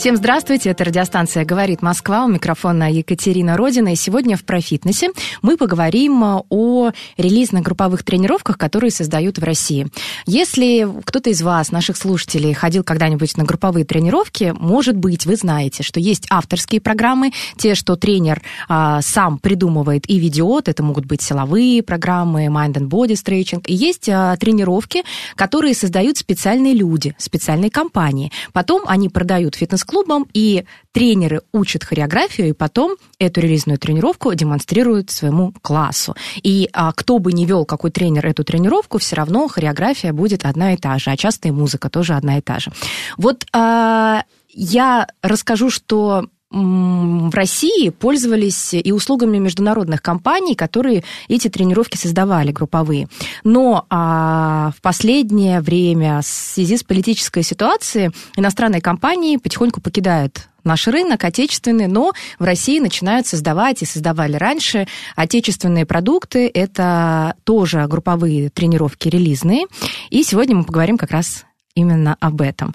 Всем здравствуйте, это радиостанция «Говорит Москва», у микрофона Екатерина Родина, и сегодня в «Профитнесе» мы поговорим э, о релизных групповых тренировках, которые создают в России. Если кто-то из вас, наших слушателей, ходил когда-нибудь на групповые тренировки, может быть, вы знаете, что есть авторские программы, те, что тренер а, сам придумывает и ведет, это могут быть силовые программы, mind and body stretching, и есть а, тренировки, которые создают специальные люди, специальные компании. Потом они продают фитнес-клубам, и тренеры учат хореографию, и потом эту релизную тренировку демонстрируют своему классу. И а, кто бы ни вел, какой тренер эту тренировку, все равно хореография будет одна и та же, а часто и музыка тоже одна и та же. Вот а, я расскажу, что в России пользовались и услугами международных компаний, которые эти тренировки создавали, групповые. Но а, в последнее время в связи с политической ситуацией иностранные компании потихоньку покидают наш рынок отечественный, но в России начинают создавать и создавали раньше отечественные продукты. Это тоже групповые тренировки релизные. И сегодня мы поговорим как раз именно об этом.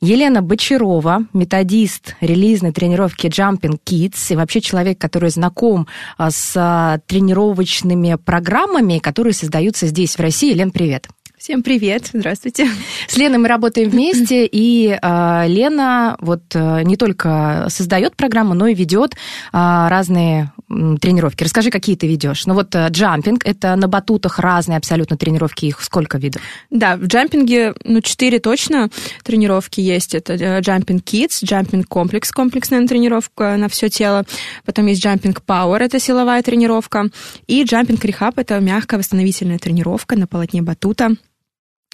Елена Бочарова, методист релизной тренировки Jumping Kids и вообще человек, который знаком а, с а, тренировочными программами, которые создаются здесь, в России. Лен, привет. Всем привет, здравствуйте. С Леной мы работаем вместе, и э, Лена вот э, не только создает программу, но и ведет э, разные тренировки. Расскажи, какие ты ведешь. Ну вот э, джампинг, это на батутах разные абсолютно тренировки, их сколько видов? Да, в джампинге, ну, четыре точно тренировки есть. Это э, Jumping Kids, Jumping Complex, комплексная тренировка на все тело. Потом есть Jumping Power, это силовая тренировка. И Jumping Rehab, это мягкая восстановительная тренировка на полотне батута.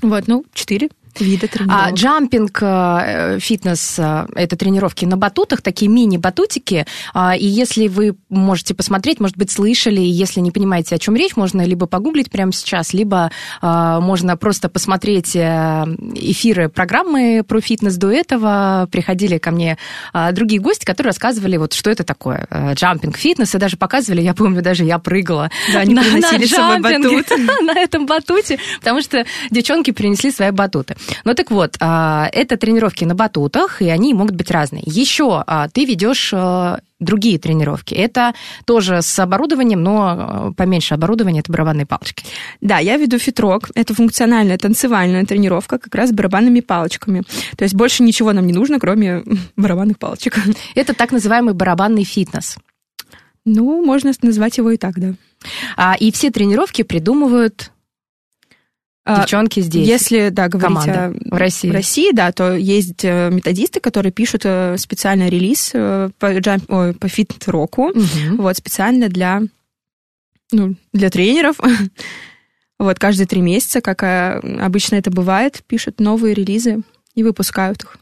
Вот, ну, четыре вида тренировок. А джампинг, э, фитнес, э, это тренировки на батутах, такие мини-батутики. А, И если вы можете посмотреть, может быть, слышали, если не понимаете, о чем речь, можно либо погуглить прямо сейчас, либо а, можно просто посмотреть э, эфиры программы про фитнес до этого. Приходили ко мне а, другие гости, которые рассказывали, вот, что это такое. э, Джампинг, фитнес, и даже показывали, я помню, даже я прыгала Да, они на- на джампинге, на этом батуте, потому что девчонки принесли свои батуты. Ну так вот, а, это тренировки на батутах, и они могут быть разные. Еще а, ты ведешь а, другие тренировки. Это тоже с оборудованием, но а, поменьше оборудования, это барабанные палочки. Да, я веду фитрок. Это функциональная танцевальная тренировка как раз с барабанными палочками. То есть больше ничего нам не нужно, кроме барабанных палочек. Это так называемый барабанный фитнес. Ну, можно назвать его и так, да. А, И все тренировки придумывают девчонки здесь. Если, да, говорить команда о- в России. В России, да, то есть э, методисты, которые пишут э, специальный релиз э, по, джамп, ой, по фит-року, Мгм. вот, специально для, ну, для тренеров. Вот, каждые три месяца, как обычно это бывает, пишут новые релизы и выпускают их.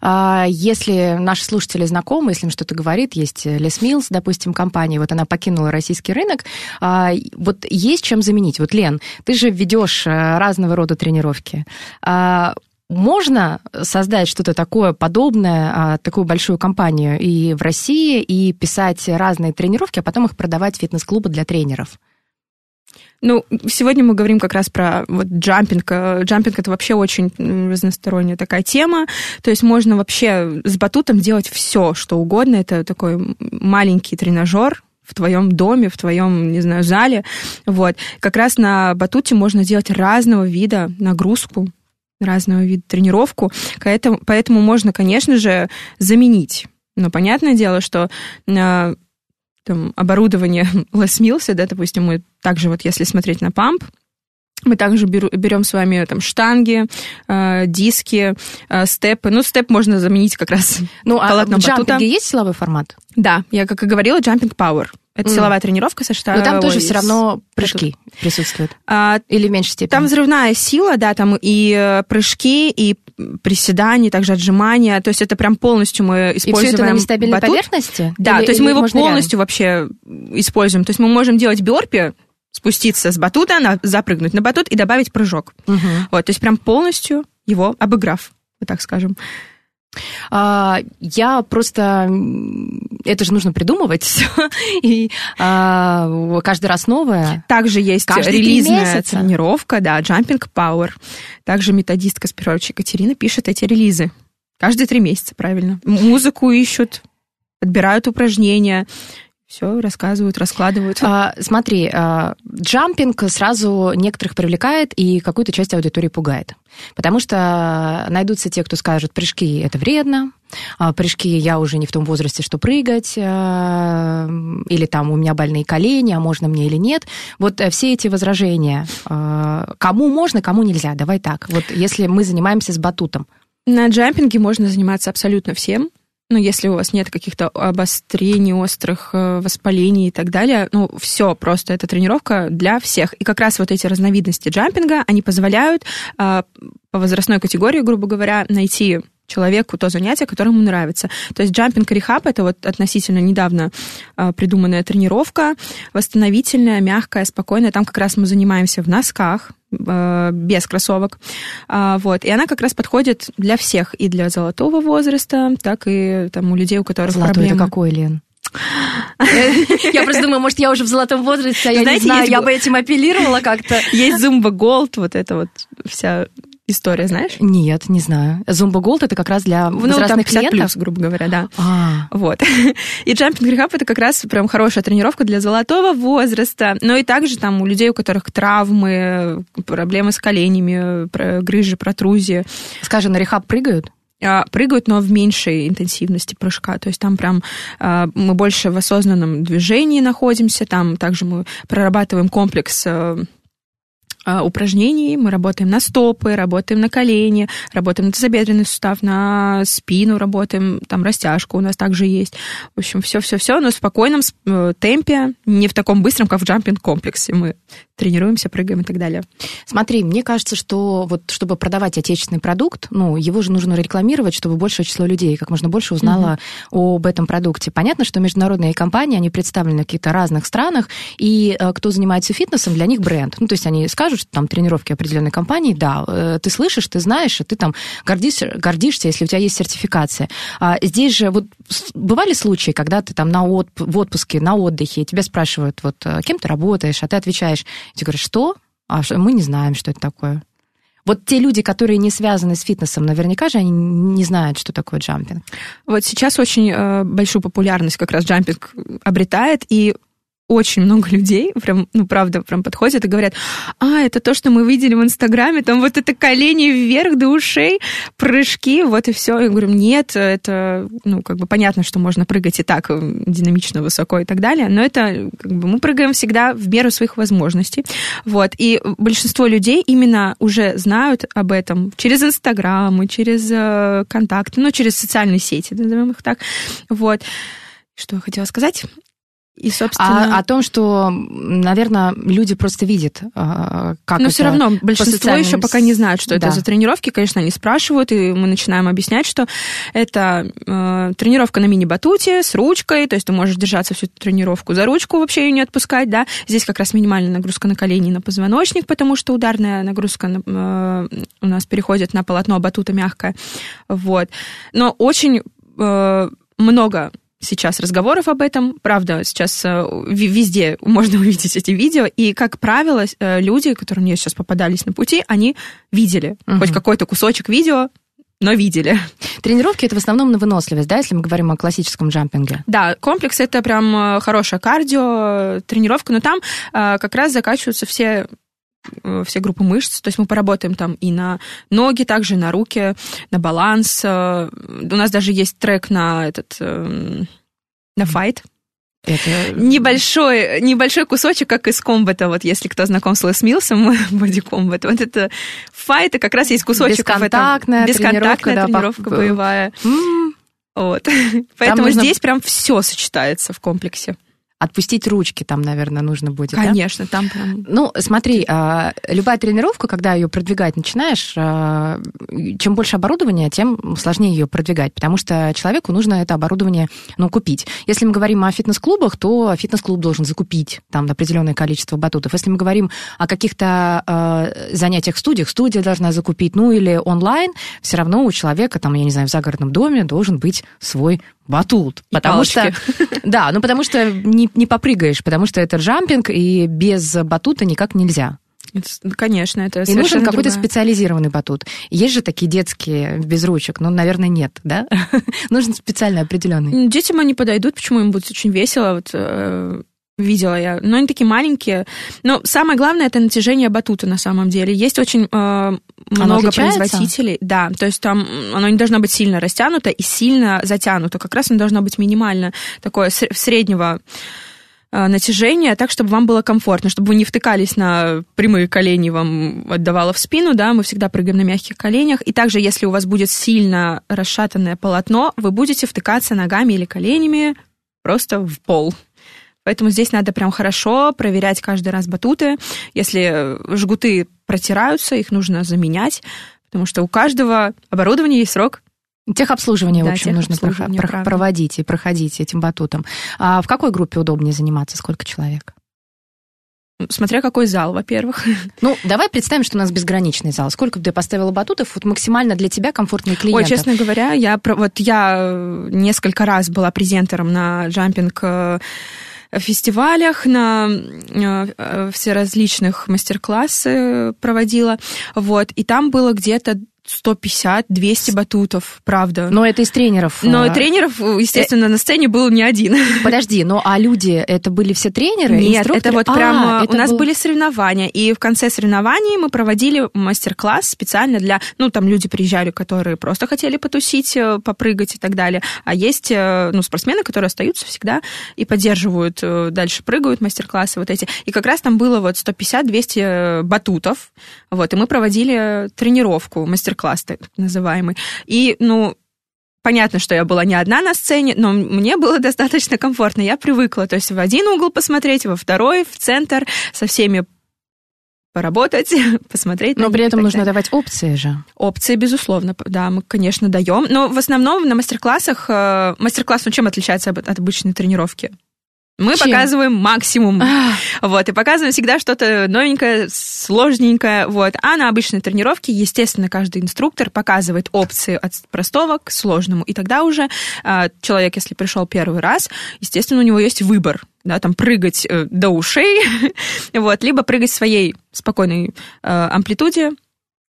А, Если наши слушатели знакомы, если им что-то говорит, есть Les Mills, допустим, компания, вот она покинула российский рынок, а, вот есть чем заменить. Вот, Лен, ты же ведешь э, разного рода тренировки. А, Можно создать что-то такое подобное, такую большую компанию и в России, и писать разные тренировки, а потом их продавать в фитнес-клубы для тренеров? Ну, сегодня мы говорим как раз про вот джампинг. Э, Джампинг это вообще очень разносторонняя такая тема. То есть можно вообще с батутом делать все, что угодно. Это такой маленький тренажер в твоем доме, в твоем, не знаю, зале. Вот. Как раз на батуте можно делать разного вида нагрузку, разного вида тренировку. Поэтому, поэтому можно, конечно же, заменить. Но понятное дело, что э, там, оборудование Mills, да, допустим, мы также вот если смотреть на памп, мы также беру, берем с вами там штанги, э, диски, э, степы. Ну, степ можно заменить как раз Ну, а в джампинге есть силовой формат? Да, я как и говорила, jumping power. Это М. силовая тренировка со штангой. Но там тоже все равно прыжки присутствуют. А, Или в меньшей степени. Там взрывная сила, да, там и э, прыжки, и приседания, также отжимания. То есть это прям полностью мы И все используем это на нестабильной батут. поверхности? Да, Или- то есть или мы его полностью вообще используем. То есть мы можем делать бёрпи, спуститься с батута, на, запрыгнуть на батут и добавить прыжок. рядом? Мгм. Вот, то есть прям полностью его обыграв, вот так скажем. А, я просто... Это же нужно придумывать все. И а, каждый раз новое. Также есть Каждые три релизная тренировка, да, Jumping Power. Также методистка Спирович Екатерина пишет эти релизы. Каждые три месяца, правильно. Музыку ищут, подбирают упражнения, все рассказывают, раскладывают. А, смотри, а, джампинг сразу некоторых привлекает и какую-то часть аудитории пугает. Потому что найдутся те, кто скажет, прыжки это вредно, а, прыжки я уже не в том возрасте, что прыгать, а, или там у меня больные колени, а можно мне или нет. Вот э, все эти возражения, а, кому можно, кому нельзя, давай так. Вот если мы занимаемся с батутом, На джампинге можно заниматься абсолютно всем. Ну, если у вас нет каких-то обострений, острых э, воспалений и так далее, ну, все просто, это тренировка для всех. И как раз вот эти разновидности джампинга, они позволяют э, по возрастной категории, грубо говоря, найти человеку то занятие, которое ему нравится. То есть джампинг и рехаб — это вот относительно недавно э, придуманная тренировка, восстановительная, мягкая, спокойная. Там как раз мы занимаемся в носках, э, без кроссовок. А, Вот. И она как раз подходит для всех, и для золотого возраста, так и там, у людей, у которых золотой проблемы. это какой, Лен? Я просто думаю, может, я уже в золотом возрасте, а я не знаю, есть я бы этим апеллировала как-то. Есть Zumba Gold, вот это вот вся история, знаешь? Нет, не знаю. Zumba Gold это как раз для Ну, там возрастных 50 клиентов. плюс, грубо говоря, да. А, Вот. И jumping rehab это как раз прям хорошая тренировка для золотого возраста. Но и также там у людей, у которых травмы, проблемы с коленями, грыжи, протрузии, скажи, на рехаб прыгают? а, прыгают, но в меньшей интенсивности прыжка. То есть там прям а, мы больше в осознанном движении находимся. Там также мы прорабатываем комплекс а, упражнений. Мы работаем на стопы, работаем на колени, работаем на тазобедренный сустав, на спину работаем, там растяжка у нас также есть. В общем, все-все-все, но в спокойном э, темпе, не в таком быстром, как в джампинг-комплексе. Мы тренируемся, прыгаем и так далее. Смотри, мне кажется, что вот чтобы продавать отечественный продукт, ну, его же нужно рекламировать, чтобы большее число людей как можно больше узнало об этом продукте. Понятно, что международные компании, они представлены в каких-то разных странах, и э, кто занимается фитнесом, для них бренд. Ну, то есть они скажут, что там тренировки определенной компании, да, э, ты слышишь, ты знаешь, и ты там гордишься, гордишься, если у тебя есть сертификация. А здесь же вот бывали случаи, когда ты там на отп- в отпуске, на отдыхе, и тебя спрашивают, вот, э, кем ты работаешь, а ты отвечаешь, и ты говоришь, что? А что? мы не знаем, что это такое. Вот те люди, которые не связаны с фитнесом, наверняка же они не знают, что такое джампинг. Вот сейчас очень э, большую популярность как раз джампинг обретает, и очень много людей, прям, ну, правда, прям подходят и говорят, а, это то, что мы видели в Инстаграме, там вот это колени вверх до ушей, прыжки, вот и все. Я говорю, нет, это, ну, как бы понятно, что можно прыгать и так динамично, высоко и так далее, но это, как бы, мы прыгаем всегда в меру своих возможностей, вот. И большинство людей именно уже знают об этом через Инстаграм, и через э, контакты, ну, через социальные сети, назовем их так, вот. Что я хотела сказать? И, собственно... А о том, что, наверное, люди просто видят, а, как Но это все равно большинство социальным еще пока не знают, что Да. это за тренировки. Конечно, они спрашивают, и мы начинаем объяснять, что это э, тренировка на мини-батуте с ручкой, то есть ты можешь держаться всю эту тренировку за ручку, вообще ее не отпускать, да. Здесь как раз минимальная нагрузка на колени и на позвоночник, потому что ударная нагрузка на- э, у нас переходит на полотно батута мягкое. Вот. Но очень э, много сейчас разговоров об этом. Правда, сейчас э, везде можно увидеть эти видео. И, как правило, э, люди, которые мне сейчас попадались на пути, они видели Мгм. хоть какой-то кусочек видео, но видели. Тренировки это в основном на выносливость, да, если мы говорим о классическом джампинге. Да, комплекс это прям э, хорошая кардио, тренировка, но там э, как раз закачиваются все все группы мышц, то есть мы поработаем там и на ноги, также на руки, на баланс. э, У нас даже есть трек на этот эм, на файт. Это Небольшой, небольшой кусочек, как из комбата, вот если кто знаком с Лес Милсом, боди комбат, вот это файт, и как раз есть кусочек в этом. Бесконтактная Бесконтактная тренировка, да, тренировка по- боевая. М, Вот. Поэтому нужно- здесь прям все сочетается в комплексе. Отпустить ручки там, наверное, нужно будет. да? Конечно, там прям... Ну, смотри, а, любая тренировка, когда ее продвигать начинаешь, а, чем больше оборудования, тем сложнее ее продвигать, потому что человеку нужно это оборудование ну, купить. Если мы говорим о фитнес-клубах, то фитнес-клуб должен закупить там определенное количество батутов. Если мы говорим о каких-то а, занятиях в студиях, студия должна закупить, ну или онлайн, все равно у человека, там, я не знаю, в загородном доме должен быть свой батут. И потому что, палочки. да, ну потому что не, не попрыгаешь, потому что это джампинг, и без батута никак нельзя. Конечно, это И нужен совершенно какой-то другая- специализированный батут. Есть же такие детские без ручек, ну, наверное, нет, да? Нужен специально определенный. Детям они подойдут, почему им будет очень весело, вот э, видела я. Но они такие маленькие. Но самое главное это натяжение батута на самом деле. Есть очень э, много производителей. Да, то есть там оно не должно быть сильно растянуто и сильно затянуто. Как раз оно должно быть минимально такое сре- среднего э, натяжения, так, чтобы вам было комфортно, чтобы вы не втыкались на прямые колени, вам отдавало в спину, да, мы всегда прыгаем на мягких коленях. И также, если у вас будет сильно расшатанное полотно, вы будете втыкаться ногами или коленями просто в пол. Поэтому здесь надо прям хорошо проверять каждый раз батуты. Если э, жгуты протираются, их нужно заменять, потому что у каждого оборудования есть срок Техобслуживание, в Да, общем, нужно правда. проводить и проходить этим батутом. А в какой группе удобнее заниматься? Сколько человек? Смотря какой зал, во-первых. Ну, давай представим, что у нас безграничный зал. Сколько бы ты поставила батутов? Вот максимально для тебя комфортные клиенты. Ой, честно говоря, я про- вот я э, несколько раз была презентером на джампинг э, фестивалях, на э, э, всеразличных мастер-классы проводила, вот, и там было где-то 150-200 батутов, правда. Но это из тренеров. Но а, тренеров, естественно, на сцене был не один. Подожди, ну а люди, это были все тренеры? Нет, инструкторы? это вот А, прям э, это у нас был- были соревнования, и в конце соревнований мы проводили мастер-класс специально для, ну там люди приезжали, которые просто хотели потусить, э, попрыгать и так далее, а есть э, ну спортсмены, которые остаются всегда и поддерживают, э, дальше прыгают мастер-классы вот эти, и как раз там было вот 150-200 батутов, вот, и мы проводили тренировку, мастер-класс так называемый, и ну Понятно, что я была не одна на сцене, но мне было достаточно комфортно. Я привыкла, то есть в один угол посмотреть, во второй, в центр, со всеми поработать, посмотреть. Но при этом нужно далее. давать опции же. Опции, безусловно, да, мы, конечно, даем. Но в основном на мастер-классах... э, Мастер-класс, ну, чем отличается от от обычной тренировки? Мы Чем? показываем максимум. Вот, и показываем всегда что-то новенькое, сложненькое. Вот. А на обычной тренировке, естественно, каждый инструктор показывает опции от простого к сложному. И тогда уже а, человек, если пришел первый раз, естественно, у него есть выбор. Да, там прыгать э, до ушей, вот, либо прыгать в своей спокойной э, амплитуде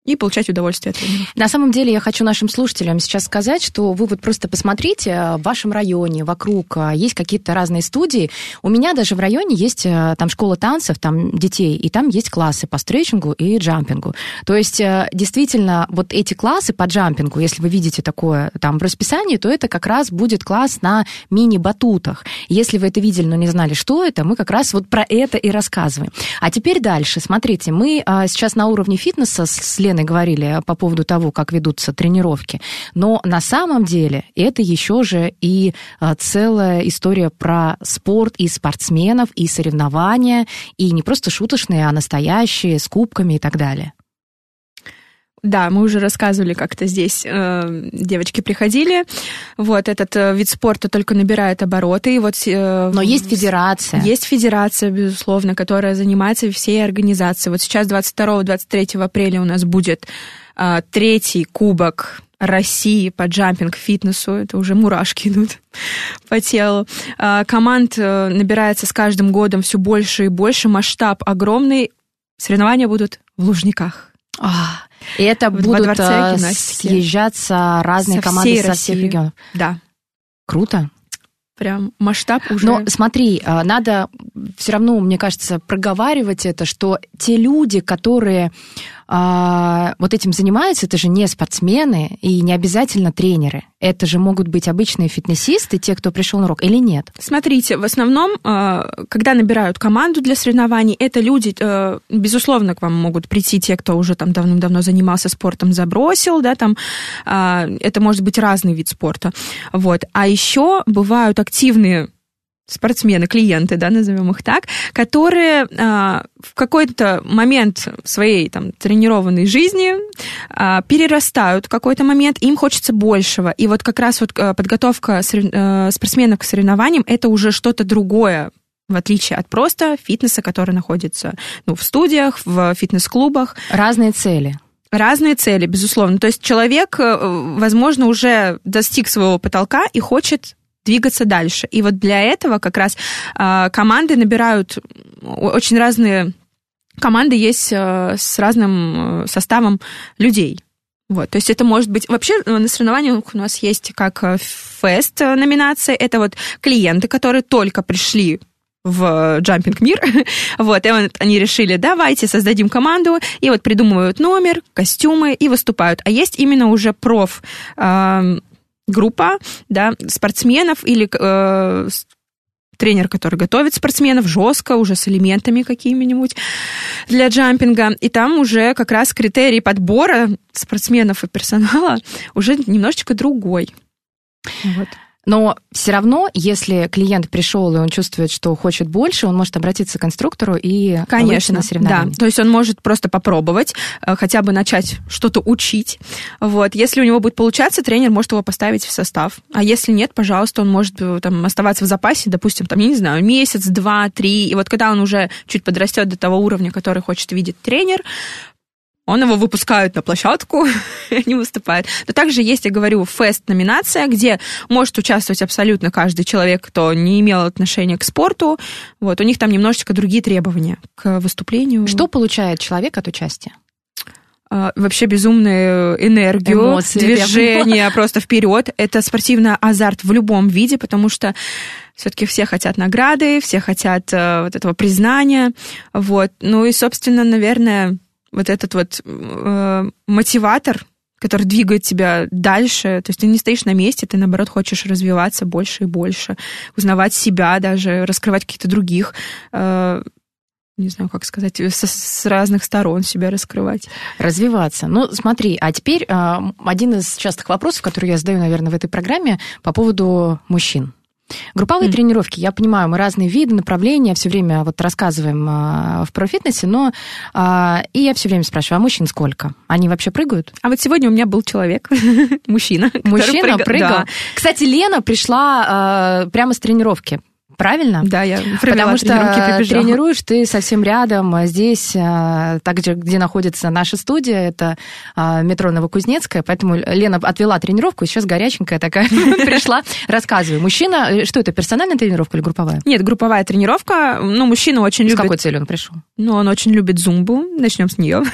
и получать удовольствие от тренировки. На самом деле я хочу нашим слушателям сейчас сказать, что вы вот просто посмотрите, э, в вашем районе, вокруг э, есть какие-то разные студии. У меня даже в районе есть э, там школа танцев, там детей, и там есть классы по стретчингу и джампингу. То есть действительно вот эти классы по джампингу, если вы видите такое там в расписании, то это как раз будет класс на мини-батутах. Если вы это видели, но не знали, что это, мы как раз вот про это и рассказываем. А теперь дальше. Смотрите, мы сейчас на уровне фитнеса с, с Леной говорили по поводу того, как ведутся тренировки. Но на самом деле это еще же и а, целая история про спорт и спортсменов, и соревнования, и не просто шуточные, а настоящие, с кубками и так далее. Да, мы уже рассказывали как-то здесь. э, девочки приходили. Вот этот э, вид спорта только набирает обороты. И вот, э, Но есть федерация. Есть федерация, безусловно, которая занимается всей организацией. Вот сейчас 22-23 апреля у нас будет э, третий кубок России по джампинг-фитнесу. Это уже мурашки идут по телу. Э, команд э, набирается с каждым годом все больше и больше. Масштаб огромный. Соревнования будут в Лужниках. А, и это Во будут гимнастики. съезжаться разные Со команды всей со всех России. регионов. Да, Круто. прям масштаб уже... Но смотри, а, надо все равно, мне кажется, проговаривать это, что те люди, которые а, вот этим занимаются, это же не спортсмены и не обязательно тренеры. Это же могут быть обычные фитнесисты, те, кто пришел на урок, или нет? Смотрите, в основном, э, когда набирают команду для соревнований, это люди, э, безусловно, к вам могут прийти те, кто уже там давным-давно занимался спортом, забросил, да, там, а, это может быть разный вид спорта, вот. А еще бывают активные спортсмены, клиенты, да, назовем их так, которые а, в какой-то момент своей там тренированной жизни а, перерастают в какой-то момент, им хочется большего. И вот как раз вот а, подготовка сорев... а, спортсменов к соревнованиям это уже что-то другое, в отличие от просто фитнеса, который находится ну, в студиях, в фитнес-клубах. Разные цели. Разные цели, безусловно. То есть человек, э, возможно, уже достиг своего потолка и хочет двигаться дальше. И вот для этого как раз э, команды набирают очень разные команды есть э, с разным составом людей. Вот, то есть это может быть... Вообще на соревнованиях у нас есть как фест номинация. Это вот клиенты, которые только пришли в джампинг мир. вот, и вот они решили, давайте создадим команду, и вот придумывают номер, костюмы и выступают. А есть именно уже проф э, группа, да, спортсменов или э, тренер, который готовит спортсменов жестко, уже с элементами какими-нибудь для джампинга. И там уже как раз критерий подбора спортсменов и персонала уже немножечко другой. Вот. Но все равно, если клиент пришел и он чувствует, что хочет больше, он может обратиться к конструктору и Конечно, на соревнования. Да, то есть он может просто попробовать, э, хотя бы начать что-то учить. Вот. Если у него будет получаться, тренер может его поставить в состав. А если нет, пожалуйста, он может э, там, оставаться в запасе, допустим, там, я не знаю, месяц, два, три. И вот когда он уже чуть подрастет до того уровня, который хочет видеть тренер, он его выпускают на площадку, и они выступают. Но также есть, я говорю, фест-номинация, где может участвовать абсолютно каждый человек, кто не имел отношения к спорту. Вот, у них там немножечко другие требования к выступлению. Что получает человек от участия? А, вообще безумную энергию, Эмоции, движение просто вперед. Это спортивный азарт в любом виде, потому что все-таки все хотят награды, все хотят uh, вот этого признания. Вот. Ну и, собственно, наверное, вот этот вот э, мотиватор, который двигает тебя дальше. То есть ты не стоишь на месте, ты, наоборот, хочешь развиваться больше и больше, узнавать себя даже, раскрывать каких-то других э, не знаю, как сказать, с, с разных сторон себя раскрывать. Развиваться. Ну, смотри, а теперь э, один из частых вопросов, который я задаю, наверное, в этой программе по поводу мужчин. Групповые mm. тренировки, я понимаю, мы разные виды, направления все время вот рассказываем а, в профитнесе, но а, и я все время спрашиваю, а мужчин сколько? Они вообще прыгают? А вот сегодня у меня был человек, мужчина. Мужчина прыгал? Да. Кстати, Лена пришла а, прямо с тренировки правильно? Да, я Потому что тренируешь ты совсем рядом, а здесь, а, также, где находится наша студия, это а, метро Новокузнецкая, поэтому Лена отвела тренировку, и сейчас горяченькая такая пришла. Рассказывай. Мужчина, э, что это, персональная тренировка или групповая? Нет, групповая тренировка. Ну, мужчина очень любит... С какой целью он пришел? Ну, он очень любит зумбу. Начнем с нее.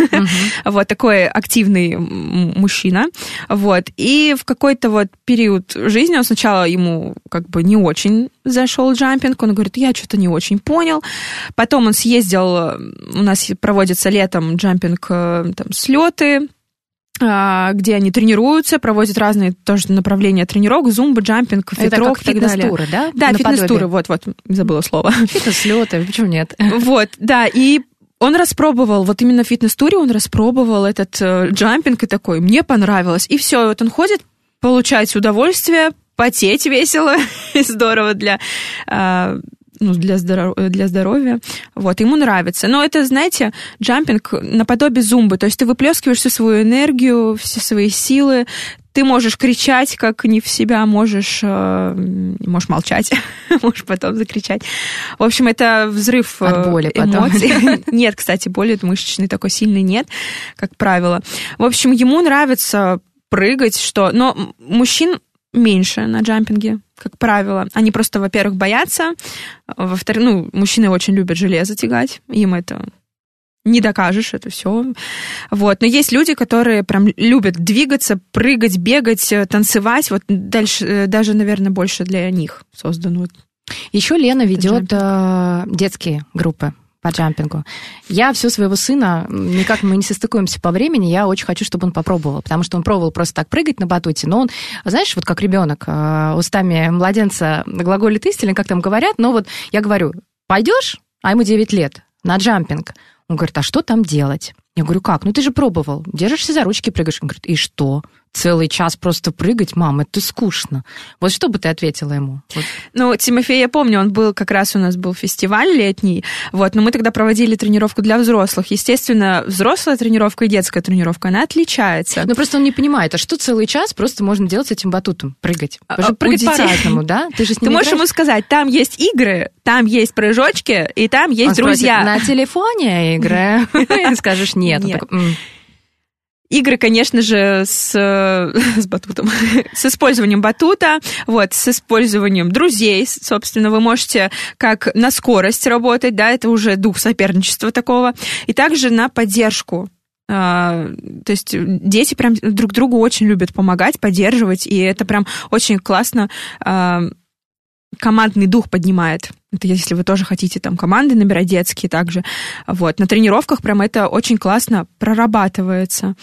Вот такой активный мужчина. Вот. И в какой-то вот период жизни он сначала ему как бы не очень зашел джампинг, он говорит, я что-то не очень понял. Потом он съездил, у нас проводится летом джампинг, э, там, слеты, а, где они тренируются, проводят разные тоже направления тренировок, зумба, джампинг, фитрок и так далее. туры да? Да, фитнес-туры, вот-вот, забыла слово. Фитнес-слеты, почему нет? Вот, да, и он распробовал, вот именно в фитнес-туре он распробовал этот э, джампинг и такой, мне понравилось. И все, вот он ходит, получает удовольствие, потеть весело и здорово для а, ну, для, здоров... для здоровья. Вот, ему нравится. Но это, знаете, джампинг наподобие зумбы. То есть ты выплескиваешь всю свою энергию, все свои силы. Ты можешь кричать, как не в себя, можешь, э, можешь молчать, можешь потом закричать. В общем, это взрыв От боли эмоций. Потом. Нет, кстати, боли мышечной такой сильной нет, как правило. В общем, ему нравится прыгать, что... Но мужчин меньше на джампинге, как правило. Они просто, во-первых, боятся, во-вторых, ну, мужчины очень любят железо тягать, им это не докажешь, это все. Вот. Но есть люди, которые прям любят двигаться, прыгать, бегать, танцевать. Вот дальше, э, даже, наверное, больше для них создан Еще Лена ведет э, детские группы по джампингу. Я всю своего сына, никак мы не состыкуемся по времени, я очень хочу, чтобы он попробовал, потому что он пробовал просто так прыгать на батуте, но он, знаешь, вот как ребенок, э, устами младенца глаголит истинно, как там говорят, но вот я говорю, пойдешь, а ему 9 лет, на джампинг. Он говорит, а что там делать? Я говорю, как? Ну ты же пробовал. Держишься за ручки, прыгаешь. Он говорит, и что? целый час просто прыгать, мам, это скучно. Вот что бы ты ответила ему? Вот. Ну, Тимофей, я помню, он был как раз у нас был фестиваль летний, вот, но мы тогда проводили тренировку для взрослых. Естественно, взрослая тренировка и детская тренировка, она отличается. Ну, просто он не понимает, а что целый час просто можно делать с этим батутом? Прыгать. А, Потому у прыгать по-разному, да? Ты же с Ты можешь играешь? ему сказать, там есть игры, там есть прыжочки, и там есть Он спросит, друзья. на телефоне играю? И Скажешь нет. Нет. такой, «М». Игры, конечно же, с, с батутом, с использованием батута, вот, с использованием друзей, собственно, вы можете как на скорость работать, да, это уже дух соперничества такого, и также на поддержку. А, То есть дети прям друг другу очень любят помогать, поддерживать, и это прям очень классно а, командный дух поднимает. Это если вы тоже хотите там команды набирать детские также. Вот. На тренировках прям это очень классно прорабатывается.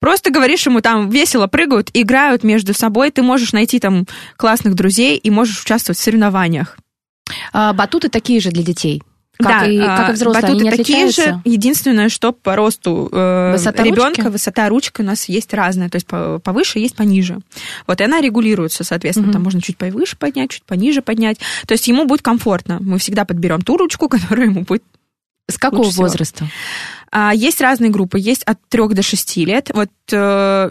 Просто говоришь ему, там весело прыгают, играют между собой, ты можешь найти там классных друзей и можешь участвовать в соревнованиях. А, Батуты такие же для детей. Как, и, а, как и взрослые, батуты они не такие отличаются? же. Единственное, что по росту э, Высота ребенка, ручки? высота ручки у нас есть разная. То есть по- повыше есть пониже. Вот и она регулируется, соответственно. Мгм. Там можно чуть повыше поднять, чуть пониже поднять. То есть ему будет комфортно. Мы всегда подберем ту ручку, которая ему будет С какого лучше всего. возраста? А, Есть разные группы, есть от 3 до 6 лет. Вот э,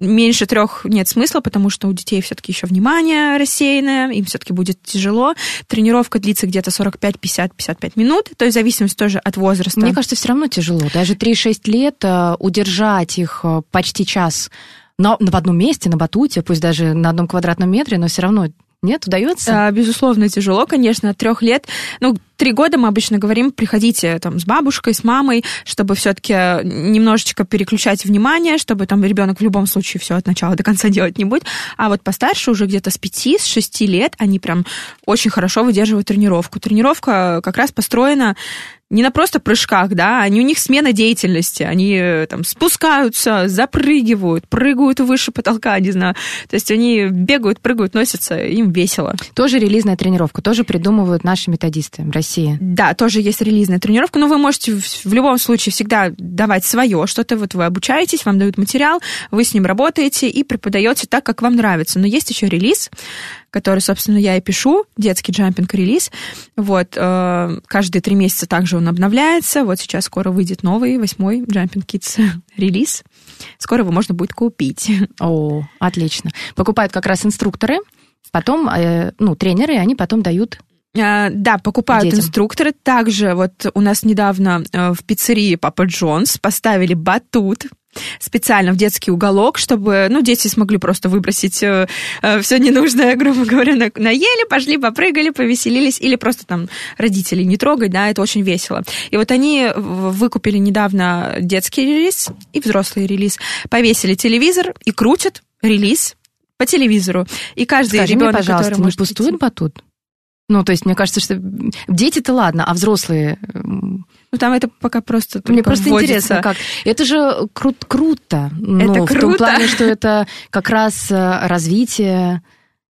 меньше трех нет смысла, потому что у детей все-таки еще внимание рассеянное, им все-таки будет тяжело. Тренировка длится где-то 45, 50, 55 минут, то есть в зависимости тоже от возраста. Мне кажется, все равно тяжело. Даже 3-6 лет э, удержать их э, почти час на, в одном месте, на батуте, пусть даже на одном квадратном метре, но все равно нет, удается. А, Безусловно, тяжело, конечно, от трех лет. Ну, три года мы обычно говорим, приходите там с бабушкой, с мамой, чтобы все-таки немножечко переключать внимание, чтобы там ребенок в любом случае все от начала до конца делать не будет. А вот постарше уже где-то с пяти, с шести лет они прям очень хорошо выдерживают тренировку. Тренировка как раз построена не на просто прыжках, да, они у них смена деятельности, они э, там спускаются, запрыгивают, прыгают выше потолка, не знаю, то есть они бегают, прыгают, носятся, им весело. Тоже релизная тренировка, тоже придумывают наши методисты в России. Да, тоже есть релизная тренировка, но вы можете в, в любом случае всегда давать свое, что-то вот вы обучаетесь, вам дают материал, вы с ним работаете и преподаете так, как вам нравится. Но есть еще релиз, который, собственно, я и пишу, детский джампинг-релиз. Вот, э, каждые три месяца также он обновляется. Вот сейчас скоро выйдет новый, восьмой Jumping Kids релиз. Скоро его можно будет купить. О, отлично. Покупают как раз инструкторы, потом, э, ну, тренеры, они потом дают А, Да, покупают Детям. инструкторы. Также вот у нас недавно э, в пиццерии Папа Джонс поставили батут специально в детский уголок, чтобы, ну, дети смогли просто выбросить все ненужное, грубо говоря, на- наели, пошли, попрыгали, повеселились, или просто там родителей не трогать, да, это очень весело. И вот они выкупили недавно детский релиз и взрослый релиз, повесили телевизор и крутят релиз по телевизору. И каждый Скажи мне, ребенок, пожалуйста, который не может пустует прийти- батут? Ну, то есть, мне кажется, что дети-то ладно, а взрослые... Ну, там это пока просто Мне просто вводится. интересно, как. Это же кру- круто. Ну, Это В том круто. плане, что это как раз э, развитие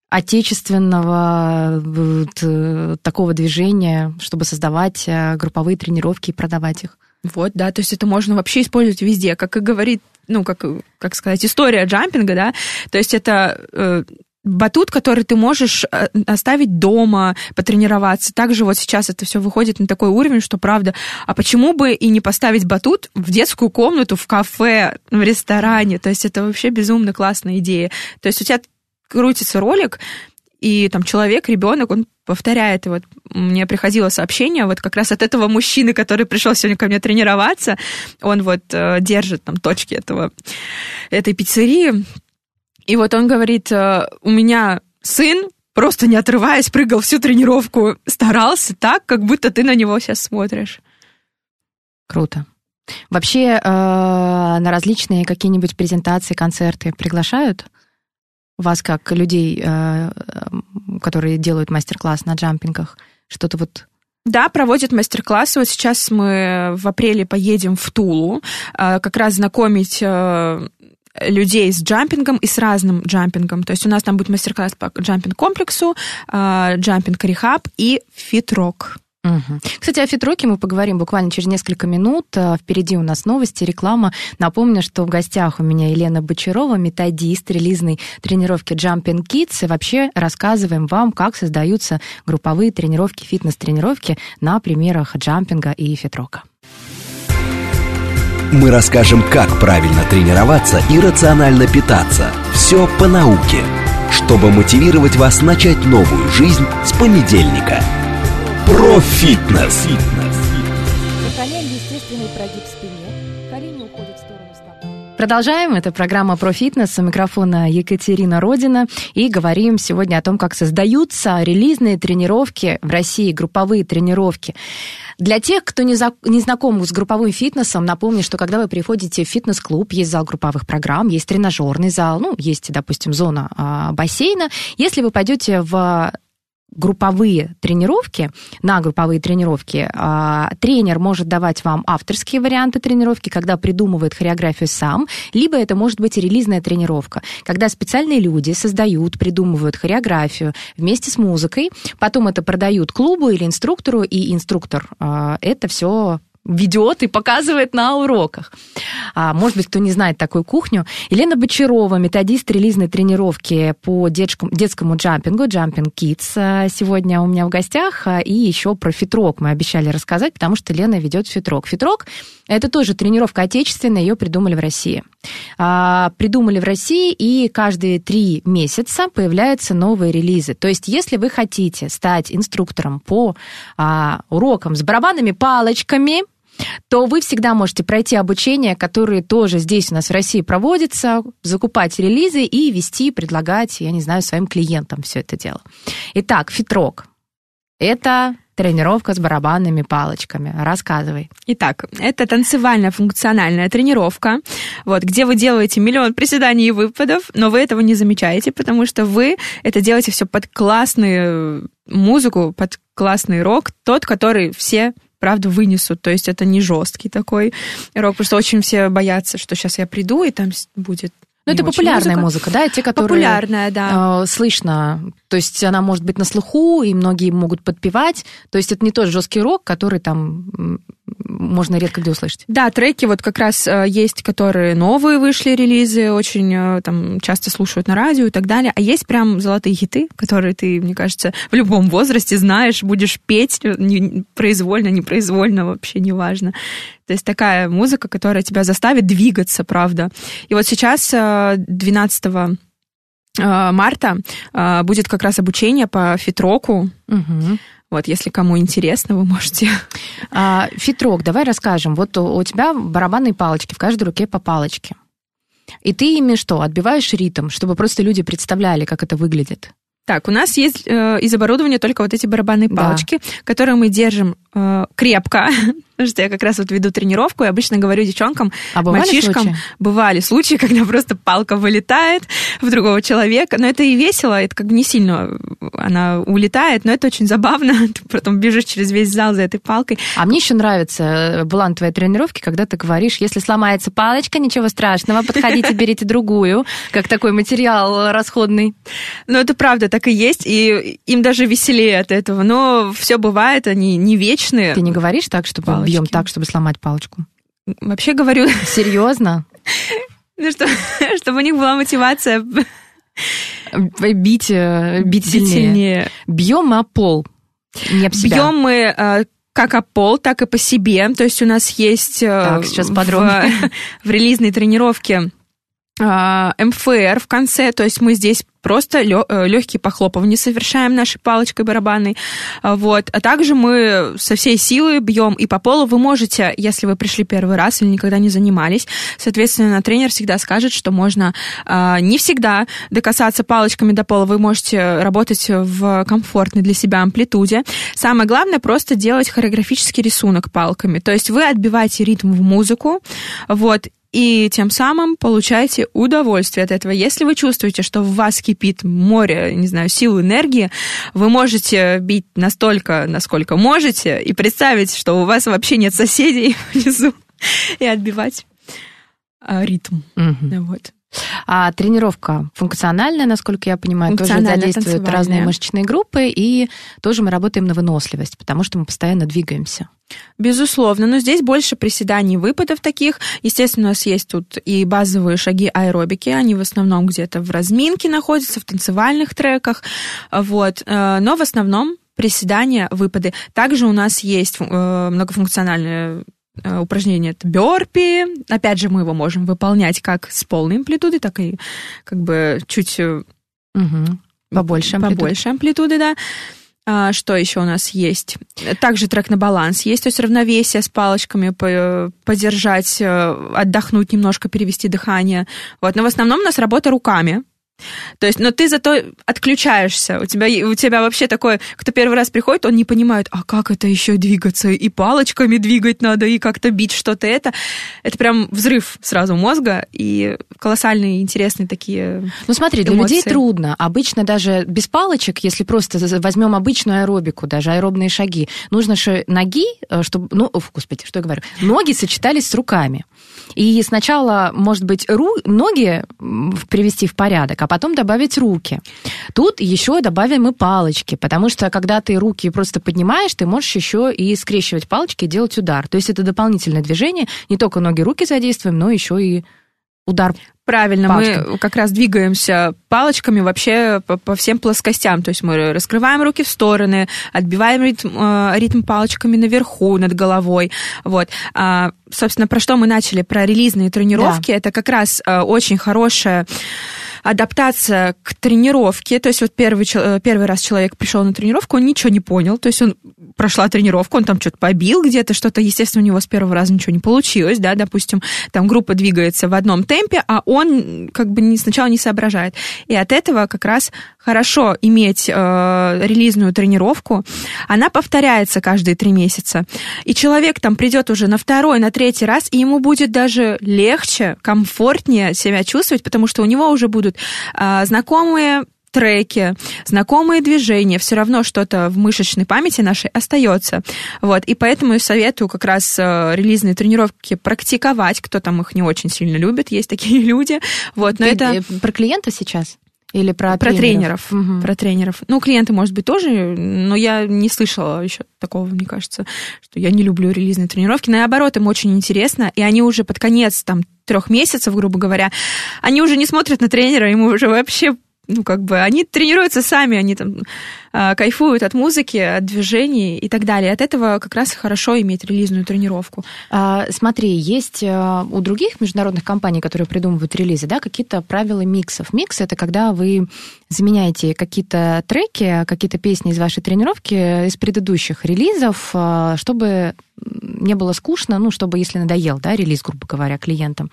отечественного вот, э, такого движения, чтобы создавать э, групповые тренировки и продавать их. Вот, да, то есть это можно вообще использовать везде, как и говорит, ну, как, как сказать, история джампинга, да, то есть это э, батут, который ты можешь э, оставить дома, потренироваться. Также вот сейчас это все выходит на такой уровень, что правда, а почему бы и не поставить батут в детскую комнату, в кафе, в ресторане, то есть это вообще безумно классная идея. То есть у тебя крутится ролик, и там человек, ребенок, он повторяет. И вот мне приходило сообщение вот как раз от этого мужчины, который пришел сегодня ко мне тренироваться. Он вот э, держит там точки этого, этой пиццерии. И вот он говорит, э, у меня сын просто не отрываясь, прыгал всю тренировку, старался так, как будто ты на него сейчас смотришь. Круто. Вообще э, на различные какие-нибудь презентации, концерты приглашают вас как людей, э, которые делают мастер-класс на джампингах? Что-то вот Да, проводят мастер-классы. Вот сейчас мы в апреле поедем в Тулу, как раз знакомить людей с джампингом и с разным джампингом. То есть у нас там будет мастер-класс по джампинг-комплексу, э, джампинг-рехаб и фит-рок. Мгм. Кстати, о фитроке мы поговорим буквально через несколько минут. Э, Впереди у нас новости, реклама. Напомню, что в гостях у меня Елена Бочарова, методист релизной тренировки Jumping Kids. И вообще рассказываем вам, как создаются групповые тренировки, фитнес-тренировки на примерах джампинга и фитрока. Мы расскажем, как правильно тренироваться и рационально питаться. Все по науке, чтобы мотивировать вас начать новую жизнь с понедельника. Про фитнес. Сохраняем Продолжаем. Это программа про фитнес. У микрофона Екатерина Родина. И говорим сегодня о том, как создаются релизные тренировки в России, групповые тренировки. Для тех, кто не, за- не знаком с групповым фитнесом, напомню, что когда вы приходите в фитнес-клуб, есть зал групповых программ, есть тренажерный зал, ну, есть, допустим, зона а, бассейна. Если вы пойдете в групповые тренировки, на групповые тренировки, а, тренер может давать вам авторские варианты тренировки, когда придумывает хореографию сам, либо это может быть релизная тренировка, когда специальные люди создают, придумывают хореографию вместе с музыкой, потом это продают клубу или инструктору, и инструктор а, это все ведет и показывает на уроках. А, может быть, кто не знает такую кухню. Елена Бочарова, методист релизной тренировки по детскому, детскому джампингу, Jumping Kids, а, сегодня у меня в гостях. А, И еще про фитрок мы обещали рассказать, потому что Лена ведет фитрок. Фитрок – это тоже тренировка отечественная, ее придумали в России. А, Придумали в России, и каждые три месяца появляются новые релизы. То есть, если вы хотите стать инструктором по а, урокам с барабанными палочками, то вы всегда можете пройти обучение, которое тоже здесь у нас в России проводится, закупать релизы и вести, предлагать, я не знаю, своим клиентам все это дело. Итак, фитрок. Это тренировка с барабанными палочками. Рассказывай. Итак, это танцевальная функциональная тренировка, вот, где вы делаете миллион приседаний и выпадов, но вы этого не замечаете, потому что вы это делаете все под классную музыку, под классный рок, тот, который все правда вынесут, то есть это не жесткий такой рок, потому что очень все боятся, что сейчас я приду и там будет Ну, это популярная музыка, да, те, которые... Популярная, да. э, слышно. То есть она может быть на слуху, и многие могут подпевать. То есть это не тот жесткий рок, который там можно редко где услышать. Да, треки вот как раз э, есть, которые новые вышли релизы, очень э, там часто слушают на радио и так далее, а есть прям золотые хиты, которые ты, мне кажется, в любом возрасте знаешь, будешь петь э, не- произвольно, непроизвольно, вообще неважно. То есть такая музыка, которая тебя заставит двигаться, правда. И вот сейчас, э, 12 э, марта, будет как раз обучение по фитроку. Мгм. Вот, если кому интересно, вы можете А, фитрок, давай расскажем. Вот у, у тебя барабанные палочки, в каждой руке по палочке. И ты ими что, отбиваешь ритм, чтобы просто люди представляли, как это выглядит? Так, у нас есть э, из оборудования только вот эти барабанные Да. палочки, которые мы держим э, крепко. Потому что я как раз вот веду тренировку и обычно говорю девчонкам, А бывали мальчишкам, случаи? бывали случаи, когда просто палка вылетает в другого человека. Но это и весело, это как бы не сильно она улетает, но это очень забавно. Ты потом бежишь через весь зал за этой палкой. А мне еще нравится, э, была на твоей тренировке, когда ты говоришь, если сломается палочка, ничего страшного, подходите, берите другую, как такой материал расходный. Но это правда так и есть, и им даже веселее от этого. Но все бывает, они не вечные. Ты не говоришь так, чтобы Палочки. бьем так, чтобы сломать палочку? Вообще говорю, Серьезно? ну, что, чтобы у них была мотивация Бить, э, бить бить сильнее. Бьем мы о пол. Не об себя. Бьем мы э, как о пол, так и по себе. То есть у нас есть э, Так, сейчас в- подробнее. в релизной тренировке э, МФР в конце, то есть мы здесь просто легкие похлопывания совершаем нашей палочкой барабанной, А, вот. А также мы со всей силы бьем и по полу. Вы можете, если вы пришли первый раз или никогда не занимались, соответственно, тренер всегда скажет, что можно а, не всегда докасаться палочками до пола. Вы можете работать в комфортной для себя амплитуде. Самое главное просто делать хореографический рисунок палками. То есть вы отбиваете ритм в музыку, вот, и тем самым получаете удовольствие от этого. Если вы чувствуете, что в вас кипит море, не знаю, сил, энергии, вы можете бить настолько, насколько можете, и представить, что у вас вообще нет соседей внизу, и отбивать а, ритм. Мгм. Вот. А тренировка функциональная, насколько я понимаю, тоже задействует разные мышечные группы, и тоже мы работаем на выносливость, потому что мы постоянно двигаемся. Безусловно, но здесь больше приседаний и выпадов таких. Естественно, у нас есть тут и базовые шаги аэробики, они в основном где-то в разминке находятся, в танцевальных треках, вот. Э, Но в основном приседания, выпады. Также у нас есть э, э, упражнения, это бёрпи. Опять же, мы его можем выполнять как с полной амплитудой, так и как бы чуть Мгм. Побольше амплитуды. Побольше амплитуды, да. А, что еще у нас есть? Также трек на баланс есть, то есть равновесие с палочками, по- подержать, э, отдохнуть немножко, перевести дыхание. Вот. Но в основном у нас работа руками. То есть, но ты зато отключаешься. У тебя, у тебя вообще такое, кто первый раз приходит, он не понимает, а как это еще двигаться? И палочками двигать надо, и как-то бить что-то это. Это прям взрыв сразу мозга, и колоссальные интересные такие Ну смотри, для людей эмоции. трудно. Обычно даже без палочек, если просто возьмем обычную аэробику, даже аэробные шаги, нужно же ноги, э, чтобы, ну, оф, господи, что я говорю, ноги сочетались с руками. И сначала, может быть, ру, ноги привести в порядок, а потом добавить руки. Тут еще добавим и палочки, потому что когда ты руки просто поднимаешь, ты можешь еще и скрещивать палочки и делать удар. То есть это дополнительное движение, не только ноги, руки задействуем, но еще и удар Правильно, Палочками. мы как раз двигаемся палочками вообще по, по всем плоскостям. То есть мы раскрываем руки в стороны, отбиваем ритм, э, ритм палочками наверху, над головой. Вот. А, собственно, про что мы начали? Про релизные тренировки. Это как раз э, очень хорошая адаптация к тренировке. То есть вот первый, э, первый раз человек пришел на тренировку, он ничего не понял. То есть он прошла тренировку, он там что-то побил где-то, что-то, естественно, у него с первого раза ничего не получилось, да, допустим, там группа двигается в одном темпе, а он как бы не, сначала не соображает. И от этого как раз хорошо иметь э, релизную тренировку. Она повторяется каждые три месяца. И человек там придет уже на второй, на третий раз, и ему будет даже легче, комфортнее себя чувствовать, потому что у него уже будут э, знакомые треки, знакомые движения, все равно что-то в мышечной памяти нашей остается. Вот. И поэтому я советую как раз э, релизные тренировки практиковать. Кто там их не очень сильно любит, есть такие люди. Вот. Но Ты, это э, про клиентов сейчас? Или про, про тренеров. Мгм. Про тренеров. Ну, клиенты, может быть, тоже, но я не слышала еще такого, мне кажется, что я не люблю релизные тренировки. Наоборот, им очень интересно, и они уже под конец там трех месяцев, грубо говоря, они уже не смотрят на тренера, ему уже вообще ну, как бы, они тренируются сами, они там кайфуют от музыки, от движений и так далее. От этого как раз хорошо иметь релизную тренировку. А, смотри, есть а, у других международных компаний, которые придумывают релизы, да, какие-то правила миксов. Микс это когда вы заменяете какие-то треки, какие-то песни из вашей тренировки из предыдущих релизов, а, чтобы не было скучно, ну, чтобы, если надоел, да, релиз, грубо говоря, клиентам.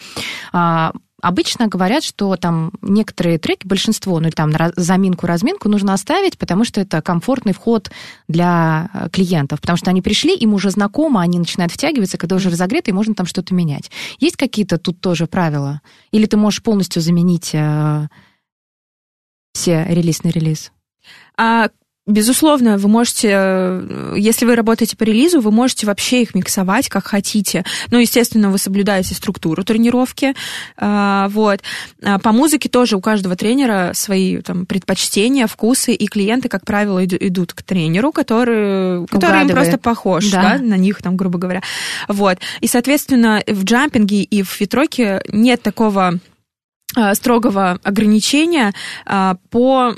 Обычно говорят, что там некоторые треки, большинство, ну или там на раз- заминку, разминку нужно оставить, потому что это комфортный вход для э, клиентов, потому что они пришли, им уже знакомо, они начинают втягиваться, когда уже разогреты, и можно там что-то менять. Есть какие-то тут тоже правила? Или ты можешь полностью заменить э, все релиз на релиз? А, безусловно, вы можете, э, если вы работаете по релизу, вы можете вообще их миксовать как хотите. Ну, естественно, вы соблюдаете структуру тренировки. А, вот. А по музыке тоже у каждого тренера свои там, предпочтения, вкусы, и клиенты, как правило, иду- идут к тренеру, который, который им просто похож Да. да, на них, там, грубо говоря. Вот. И, соответственно, в джампинге и в фитроке нет такого строгого ограничения по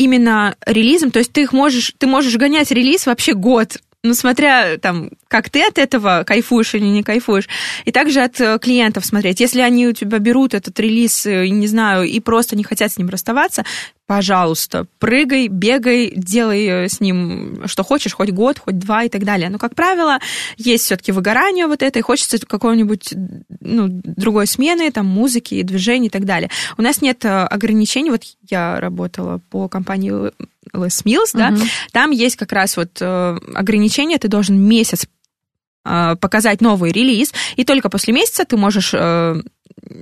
именно релизам, то есть ты их можешь, ты можешь гонять релиз вообще год, ну, смотря там, как ты от этого кайфуешь или не кайфуешь, и также от э, клиентов смотреть. Если они у тебя берут этот релиз, э, не знаю, и просто не хотят с ним расставаться, пожалуйста, прыгай, бегай, делай э, с ним что хочешь, хоть год, хоть два и так далее. Но, как правило, есть все-таки выгорание вот это, и хочется какого-нибудь ну, другой смены, там, музыки, движений и так далее. У нас нет э, ограничений. Вот я работала по компании Les Mills, да, Мгм. там есть как раз вот э, ограничение, ты должен месяц э, показать новый релиз, и только после месяца ты можешь э,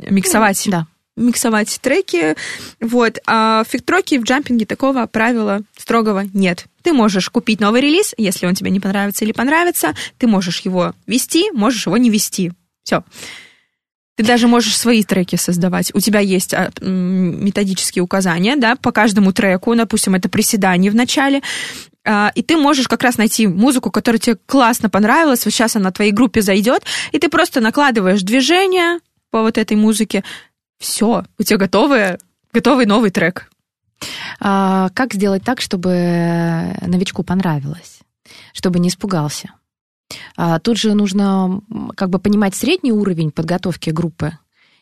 миксовать Да. Миксовать треки. Вот. А в фиктроке, в джампинге такого правила строгого нет. Ты можешь купить новый релиз, если он тебе не понравится или понравится. Ты можешь его вести, можешь его не вести. Все. Ты даже можешь свои треки создавать. У тебя есть а, методические указания, да, по каждому треку, допустим, это приседание в начале, а, и ты можешь как раз найти музыку, которая тебе классно понравилась, вот сейчас она твоей группе зайдет, и ты просто накладываешь движение по вот этой музыке, все, у тебя готовый, готовый новый трек. А, как сделать так, чтобы новичку понравилось, чтобы не испугался? А, тут же нужно как бы понимать средний уровень подготовки группы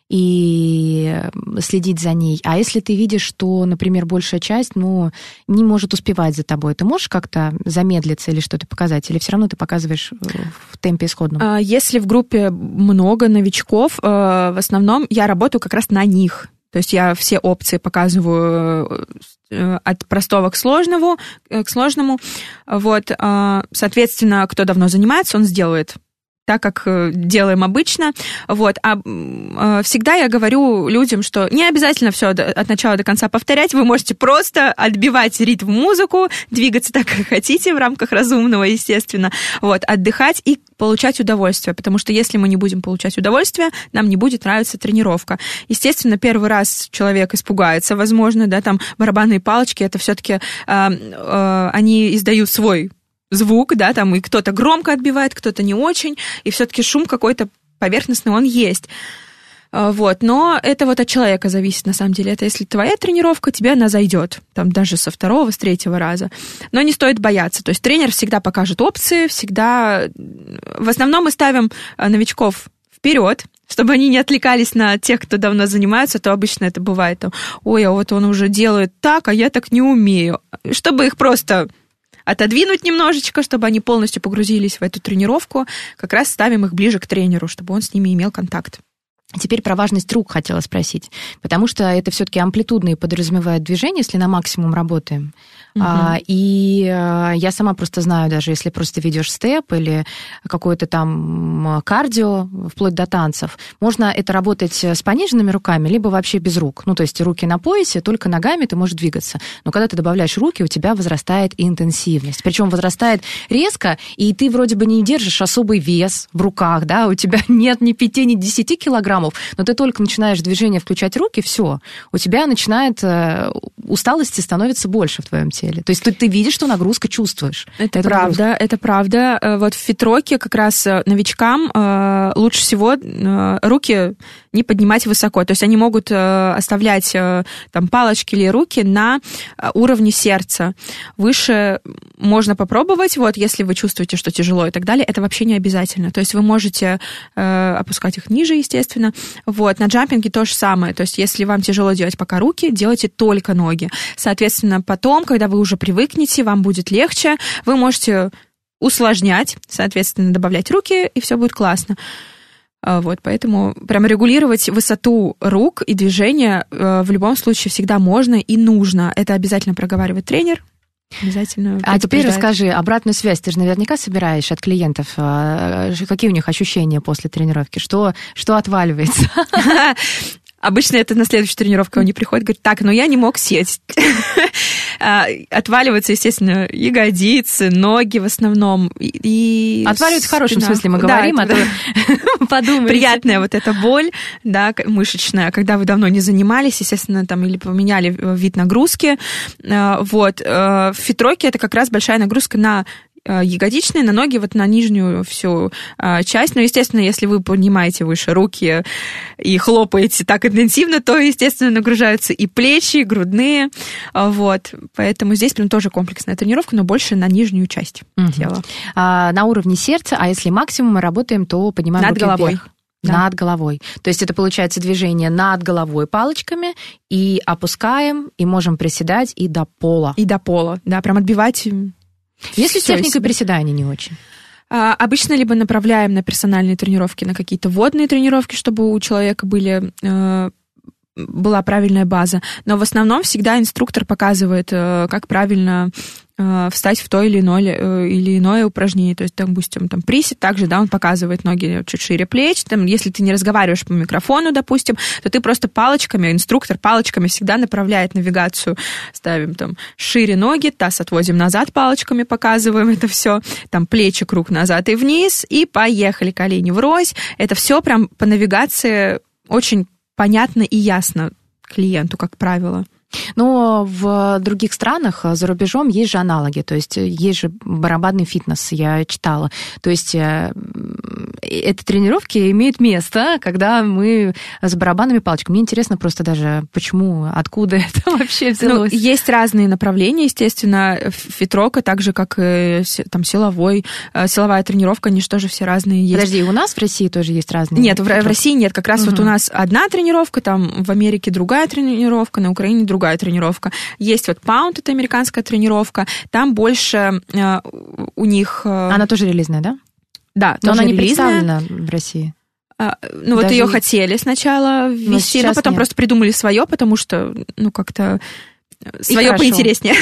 и следить за ней. А если ты видишь, что, например, большая часть, ну, не может успевать за тобой, ты можешь как-то замедлиться или что-то показать? Или все равно ты показываешь э, в темпе исходном? А, Если в группе много новичков, э, в основном я работаю как раз на них. То есть я все опции показываю э, от простого к сложному, к сложному. Вот, соответственно, кто давно занимается, он сделает так, как э, делаем обычно. Вот. А э, всегда я говорю людям, что не обязательно все от начала до конца повторять. Вы можете просто отбивать ритм музыку, двигаться так, как хотите, в рамках разумного, естественно. Вот. Отдыхать и получать удовольствие. Потому что если мы не будем получать удовольствие, нам не будет нравиться тренировка. Естественно, первый раз человек испугается, возможно, да, там барабанные палочки, это все-таки они издают свой звук, да, там и кто-то громко отбивает, кто-то не очень, и все-таки шум какой-то поверхностный он есть. А, Вот, но это вот от человека зависит, на самом деле. Это если твоя тренировка, тебе она зайдет, там даже со второго, с третьего раза. Но не стоит бояться. То есть тренер всегда покажет опции, всегда... В основном мы ставим а, новичков вперед, чтобы они не отвлекались на тех, кто давно занимается, то обычно это бывает там, ой, а вот он уже делает так, а я так не умею. Чтобы их просто отодвинуть немножечко, чтобы они полностью погрузились в эту тренировку, как раз ставим их ближе к тренеру, чтобы он с ними имел контакт. Теперь про важность рук хотела спросить, потому что это все-таки амплитудные подразумевает движение, если на максимум работаем. Мгм. А, и а, я сама просто знаю, даже если просто ведешь степ или какое-то там кардио, вплоть до танцев, можно это работать с пониженными руками, либо вообще без рук. Ну, то есть руки на поясе, только ногами ты можешь двигаться. Но когда ты добавляешь руки, у тебя возрастает интенсивность. Причем возрастает резко, и ты вроде бы не держишь особый вес в руках, да, у тебя нет ни 5, ни 10 килограммов, но ты только начинаешь движение включать руки, все, у тебя начинает э, усталости становится больше в твоем теле. То есть ты, ты видишь, что нагрузка чувствуешь. Это, Это правда, это правда. Э, Вот в фитроке как раз э, новичкам э, лучше всего руки не поднимать высоко. То есть они могут э, оставлять э, там палочки или руки на э, уровне сердца. Выше можно попробовать, вот если вы чувствуете, что тяжело и так далее, это вообще не обязательно. То есть вы можете опускать их ниже, естественно. Вот на джампинге то же самое. То есть если вам тяжело делать пока руки, делайте только ноги. Соответственно, потом, когда вы уже привыкнете, вам будет легче, вы можете усложнять, соответственно, добавлять руки, и все будет классно. А, Вот, поэтому прям регулировать высоту рук и движения э, в любом случае всегда можно и нужно. Это обязательно проговаривает тренер. Обязательно. А теперь расскажи обратную связь. Ты же наверняка собираешь от клиентов. э, Какие у них ощущения после тренировки? Что, что отваливается? Обычно это на следующую тренировку они приходят, говорят, так, но я не мог сесть. А, Отваливаются, естественно, ягодицы, ноги в основном. И Отваливается в хорошем смысле мы говорим, а то подумаете. приятная вот эта боль, да, мышечная, когда вы давно не занимались, естественно, там или поменяли вид нагрузки, Э, вот. э, В фитроке это как раз большая нагрузка на ягодичные, на ноги, вот на нижнюю всю э, часть. Но, естественно, если вы поднимаете выше руки и хлопаете так интенсивно, то, естественно, нагружаются и плечи, и грудные. Вот. Поэтому здесь прям тоже комплексная тренировка, но больше на нижнюю часть Мгм. тела. А, на уровне сердца, а если максимум мы работаем, то поднимаем Над руки головой. вверх. Да. Над головой. То есть это получается движение над головой палочками и опускаем, и можем приседать и до пола. И до пола. Да, прям отбивать Если с из техникой приседания не очень. А, Обычно либо направляем на персональные тренировки, на какие-то водные тренировки, чтобы у человека были э, была правильная база. Но в основном всегда инструктор показывает, э, как правильно э, встать в то или иное, э, или иное упражнение. То есть, допустим, там присед, также, да, он показывает ноги чуть шире плеч. Там, если ты не разговариваешь по микрофону, допустим, то ты просто палочками, инструктор палочками всегда направляет навигацию. Ставим там шире ноги, таз отводим назад палочками, показываем это все. Там плечи круг назад и вниз, и поехали, колени врозь. Это все прям по навигации очень понятно и ясно клиенту, как правило. Но в других странах э, за рубежом есть же аналоги, то есть э, есть же барабанный фитнес, я читала. То есть э, эти тренировки имеют место, когда мы с барабанными палочками. Мне интересно просто даже, почему, откуда это вообще взялось. Ну, есть разные направления, естественно, фитрока, так же, как и там силовой, силовая тренировка, они же тоже все разные есть. Подожди, у нас в России тоже есть разные? Нет, в, в России нет, как раз угу. вот у нас одна тренировка, там в Америке другая тренировка, на Украине другая другая тренировка. Есть вот Pound, это американская тренировка, там больше э, у них... Э... Она тоже релизная, да? Да, но она не релизная. представлена в России. А, ну Даже вот ее хотели сначала ввести, но, но потом нет. просто придумали свое, потому что, ну как-то свое и поинтереснее.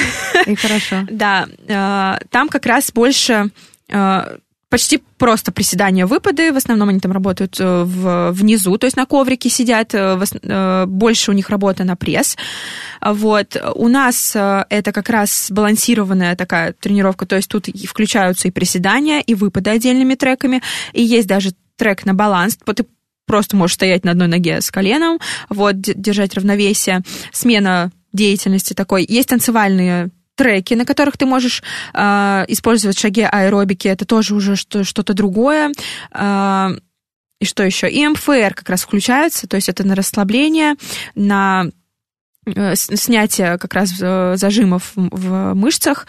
И хорошо. Да, э, там как раз больше э, почти просто приседания, выпады. В основном они там работают э, в, внизу, то есть на коврике сидят. Э, э, больше у них работа на пресс. Вот. У нас это как раз балансированная такая тренировка, то есть тут включаются и приседания, и выпады отдельными треками, и есть даже трек на баланс. Ты просто можешь стоять на одной ноге с коленом, вот, держать равновесие. Смена деятельности такой. Есть танцевальные треки, на которых ты можешь э, использовать шаги аэробики, это тоже уже что- что-то другое. Э, и что еще? И МФР как раз включается, то есть это на расслабление, на э, снятие как раз э, зажимов в мышцах,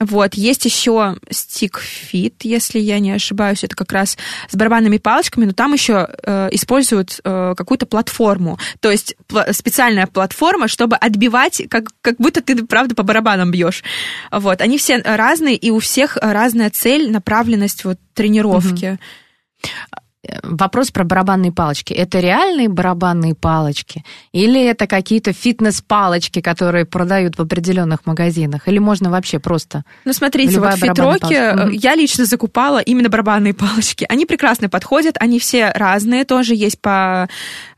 вот, есть еще Fit, если я не ошибаюсь, это как раз с барабанными палочками, но там еще э, используют э, какую-то платформу, то есть пл- специальная платформа, чтобы отбивать, как, как будто ты, правда, по барабанам бьешь. Вот, они все разные, и у всех разная цель, направленность вот тренировки. Угу вопрос про барабанные палочки. Это реальные барабанные палочки или это какие-то фитнес-палочки, которые продают в определенных магазинах? Или можно вообще просто... Ну, смотрите, вот в фитроке я лично закупала именно барабанные палочки. Они прекрасно подходят, они все разные, тоже есть по,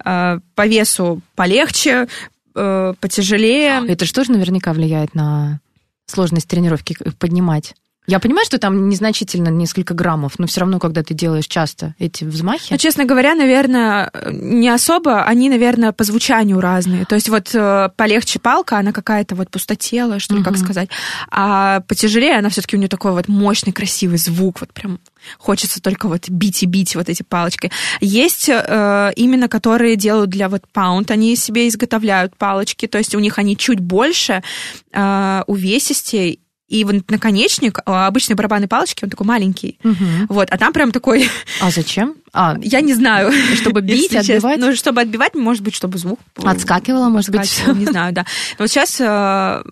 э, по весу полегче, э, потяжелее. Это же тоже наверняка влияет на сложность тренировки поднимать. Я понимаю, что там незначительно несколько граммов, но все равно, когда ты делаешь часто эти взмахи. Ну, честно говоря, наверное, не особо. Они, наверное, по звучанию разные. То есть вот э, полегче палка, она какая-то вот пустотелая, что ли, угу. как сказать. А потяжелее она все-таки у нее такой вот мощный, красивый звук, вот прям Хочется только вот бить и бить вот эти палочки. Есть э, именно, которые делают для вот паунд, они себе изготовляют палочки, то есть у них они чуть больше, э, увесистее, и вот наконечник а, обычной барабанной палочки, он такой маленький. Угу. Вот, а там прям такой... А зачем? А, я не знаю. Чтобы бить, отбивать? Ну, чтобы отбивать, может быть, чтобы звук... Отскакивало, может быть? Не знаю, да. Но вот сейчас э,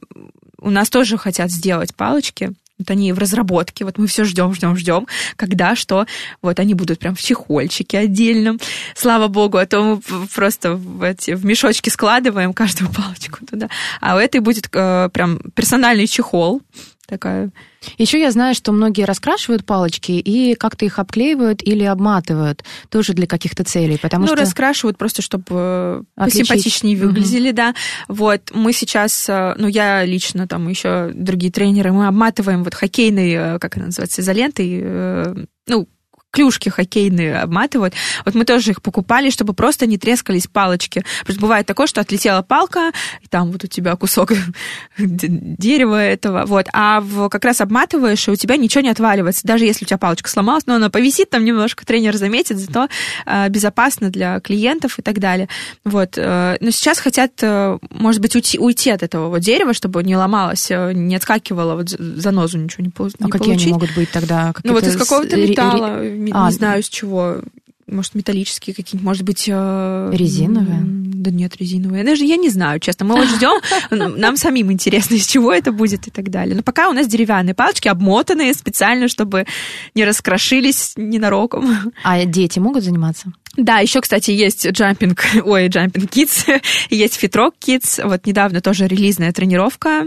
у нас тоже хотят сделать палочки. Вот они в разработке, вот мы все ждем, ждем, ждем, когда что, вот они будут прям в чехольчике отдельном, слава богу, а то мы просто в, эти, в мешочки складываем каждую палочку туда. А у этой будет э, прям персональный чехол, такая. Еще я знаю, что многие раскрашивают палочки и как-то их обклеивают или обматывают тоже для каких-то целей, потому ну, что... раскрашивают просто, чтобы э, Отличить. симпатичнее выглядели, угу. да. Вот, мы сейчас, э, ну, я лично, там, еще другие тренеры, мы обматываем вот хоккейной, э, как она называется, изолентой, ну, клюшки хоккейные обматывают. Вот мы тоже их покупали, чтобы просто не трескались палочки. Потому что бывает такое, что отлетела палка, и там вот у тебя кусок дерева этого, вот. А в, как раз обматываешь, и у тебя ничего не отваливается. Даже если у тебя палочка сломалась, но она повисит там немножко, тренер заметит, зато э, безопасно для клиентов и так далее. Вот. Э, но сейчас хотят, э, может быть, уйти, уйти от этого вот дерева, чтобы не ломалось, э, не отскакивало, вот занозу ничего не, не а какие они могут быть тогда? Ну вот из какого-то металла а, не знаю, с чего. Может, металлические какие-нибудь, может быть... Э, резиновые? Да нет, резиновые. Даже я не знаю, честно. Мы вот ждем, нам самим интересно, из чего это будет и так далее. Но пока у нас деревянные палочки, обмотанные специально, чтобы не раскрошились ненароком. А дети могут заниматься? Да, еще, кстати, есть джампинг, ой, джампинг kids, есть фитрок kids. Вот недавно тоже релизная тренировка.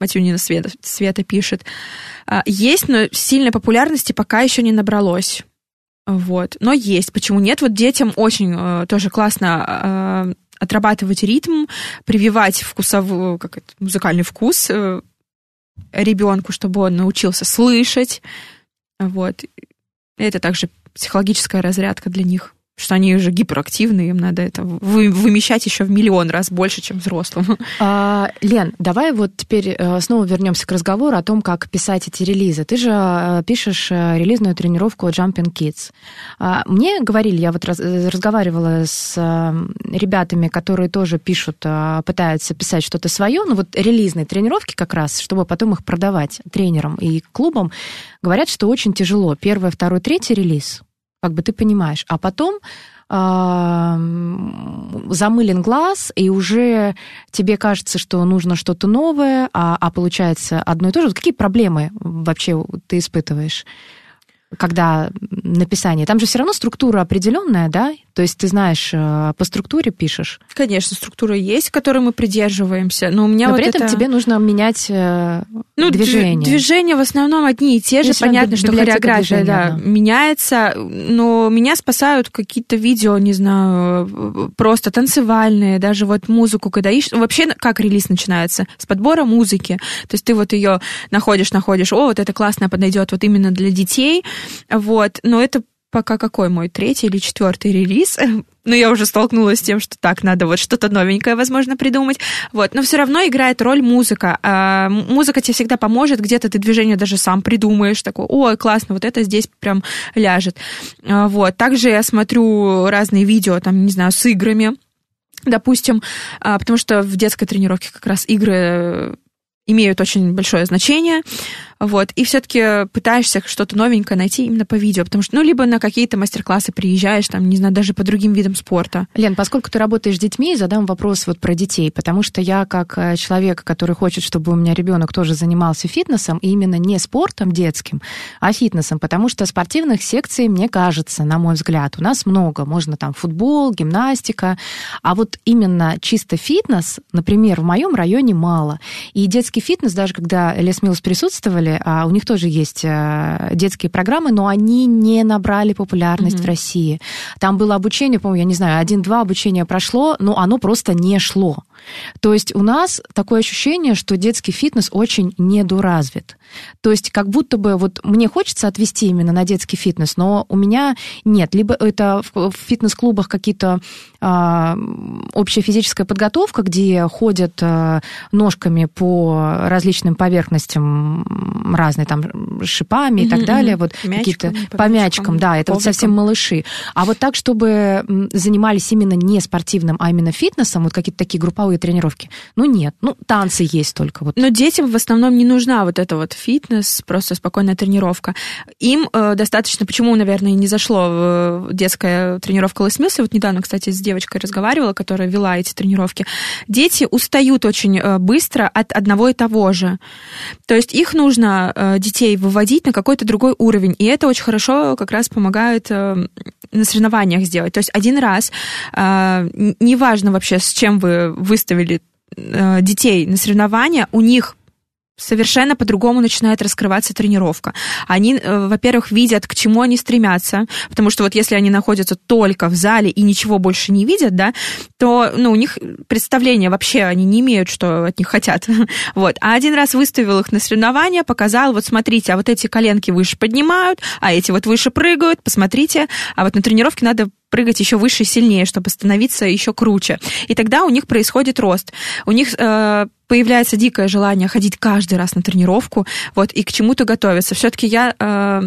Матюнина Света, Света пишет. А, есть, но сильной популярности пока еще не набралось. Вот. Но есть. Почему нет? Вот детям очень э, тоже классно э, отрабатывать ритм, прививать вкусовой, как это, музыкальный вкус э, ребенку, чтобы он научился слышать. Вот. Это также психологическая разрядка для них что они уже гиперактивны, им надо это вы, вымещать еще в миллион раз больше, чем взрослым. А, Лен, давай вот теперь э, снова вернемся к разговору о том, как писать эти релизы. Ты же э, пишешь э, релизную тренировку Jumping Kids. А, мне говорили, я вот раз, разговаривала с ребятами, которые тоже пишут, пытаются писать что-то свое, ну вот релизные тренировки как раз, чтобы потом их продавать тренерам и клубам, говорят, что очень тяжело. Первый, второй, третий релиз как бы ты понимаешь. А потом замылен глаз, и уже тебе кажется, что нужно что-то новое, а, а получается одно и то же. Какие проблемы вообще ты испытываешь? когда написание, там же все равно структура определенная, да? То есть ты знаешь, э, по структуре пишешь? Конечно, структура есть, которой мы придерживаемся, но у меня но вот при этом это... тебе нужно менять э, ну, движение. Движения в основном одни и те же. Если Понятно, что хореография да, одна. меняется, но меня спасают какие-то видео, не знаю, просто танцевальные, даже вот музыку, когда ищешь. Вообще, как релиз начинается? С подбора музыки. То есть ты вот ее находишь, находишь, о, вот это классно подойдет вот именно для детей, вот, но это пока какой мой третий или четвертый релиз, но я уже столкнулась с тем, что так, надо вот что-то новенькое, возможно, придумать. Вот. Но все равно играет роль музыка. А, музыка тебе всегда поможет, где-то ты движение даже сам придумаешь, такой, ой, классно, вот это здесь прям ляжет. А, вот. Также я смотрю разные видео, там, не знаю, с играми, допустим, а, потому что в детской тренировке как раз игры имеют очень большое значение. Вот, и все-таки пытаешься что-то новенькое найти именно по видео, потому что, ну, либо на какие-то мастер-классы приезжаешь, там, не знаю, даже по другим видам спорта. Лен, поскольку ты работаешь с детьми, задам вопрос вот про детей, потому что я как э, человек, который хочет, чтобы у меня ребенок тоже занимался фитнесом, и именно не спортом детским, а фитнесом, потому что спортивных секций, мне кажется, на мой взгляд, у нас много. Можно там футбол, гимнастика, а вот именно чисто фитнес, например, в моем районе мало. И детский фитнес, даже когда Лес Милс присутствовали, деле, а у них тоже есть э, детские программы, но они не набрали популярность mm-hmm. в России. Там было обучение, по-моему, я не знаю, один-два обучения прошло, но оно просто не шло. То есть у нас такое ощущение, что детский фитнес очень недоразвит. То есть как будто бы вот мне хочется отвести именно на детский фитнес, но у меня нет. Либо это в фитнес-клубах какие-то э, общая физическая подготовка, где ходят э, ножками по различным поверхностям разные там шипами mm-hmm, и так далее, вот какие-то по мячикам, да, это вот совсем малыши. А вот так, чтобы занимались именно не спортивным, а именно фитнесом, вот какие-то такие групповые тренировки, ну нет, ну танцы есть только вот. Но детям в основном не нужна вот эта вот фитнес, просто спокойная тренировка. Им э, достаточно, почему, наверное, не зашло детская тренировка Лесмилса, вот недавно, кстати, с девочкой разговаривала, которая вела эти тренировки, дети устают очень э, быстро от одного и того же. То есть их нужно, э, детей, выводить на какой-то другой уровень, и это очень хорошо как раз помогает э, на соревнованиях сделать. То есть один раз, неважно вообще, с чем вы выставили э, детей на соревнования, у них совершенно по-другому начинает раскрываться тренировка. Они, э, во-первых, видят, к чему они стремятся, потому что вот если они находятся только в зале и ничего больше не видят, да, то ну, у них представления вообще они не имеют, что от них хотят. Вот. А один раз выставил их на соревнования, показал, вот смотрите, а вот эти коленки выше поднимают, а эти вот выше прыгают, посмотрите, а вот на тренировке надо прыгать еще выше и сильнее, чтобы становиться еще круче. И тогда у них происходит рост. У них э, появляется дикое желание ходить каждый раз на тренировку, вот, и к чему-то готовиться. Все-таки я э,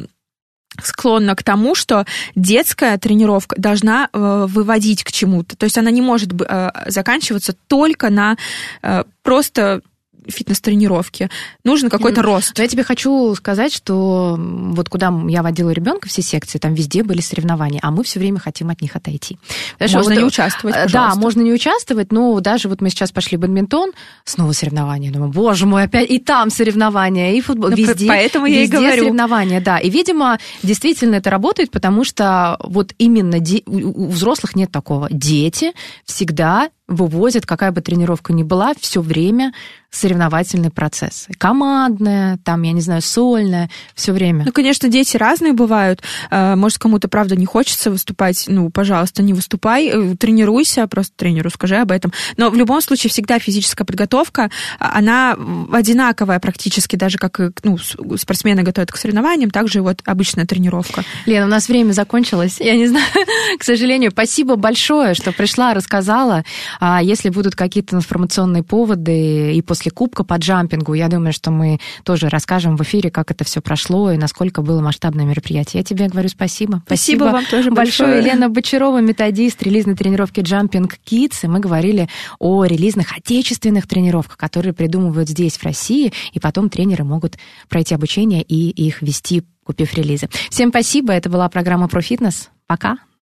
склонна к тому, что детская тренировка должна э, выводить к чему-то. То есть она не может э, заканчиваться только на э, просто фитнес-тренировки. Нужен какой-то рост. Но я тебе хочу сказать, что вот куда я водила ребенка, все секции, там везде были соревнования, а мы все время хотим от них отойти. Знаешь, можно вот, не участвовать, пожалуйста. Да, можно не участвовать, но даже вот мы сейчас пошли в бадминтон, снова соревнования. Думаю, боже мой, опять и там соревнования, и футбол. Ну, везде, поэтому я везде и говорю. соревнования, да. И, видимо, действительно это работает, потому что вот именно де... у взрослых нет такого. Дети всегда вывозят, какая бы тренировка ни была, все время соревновательный процесс. Командная, там, я не знаю, сольная, все время. Ну, конечно, дети разные бывают. Э, может, кому-то, правда, не хочется выступать. Ну, пожалуйста, не выступай, э, тренируйся, просто тренеру скажи об этом. Но в любом случае всегда физическая подготовка, а, она одинаковая практически, даже как ну, спортсмены готовят к соревнованиям, также и вот обычная тренировка. Лена, у нас время закончилось. Я не знаю, к сожалению. Спасибо большое, что пришла, рассказала. А если будут какие-то информационные поводы и после Кубка по джампингу, я думаю, что мы тоже расскажем в эфире, как это все прошло и насколько было масштабное мероприятие. Я тебе говорю спасибо. Спасибо, спасибо вам тоже большое. большое. Елена Бочарова, методист релизной тренировки Jumping Kids. И мы говорили о релизных отечественных тренировках, которые придумывают здесь, в России, и потом тренеры могут пройти обучение и их вести, купив релизы. Всем спасибо. Это была программа про фитнес. Пока.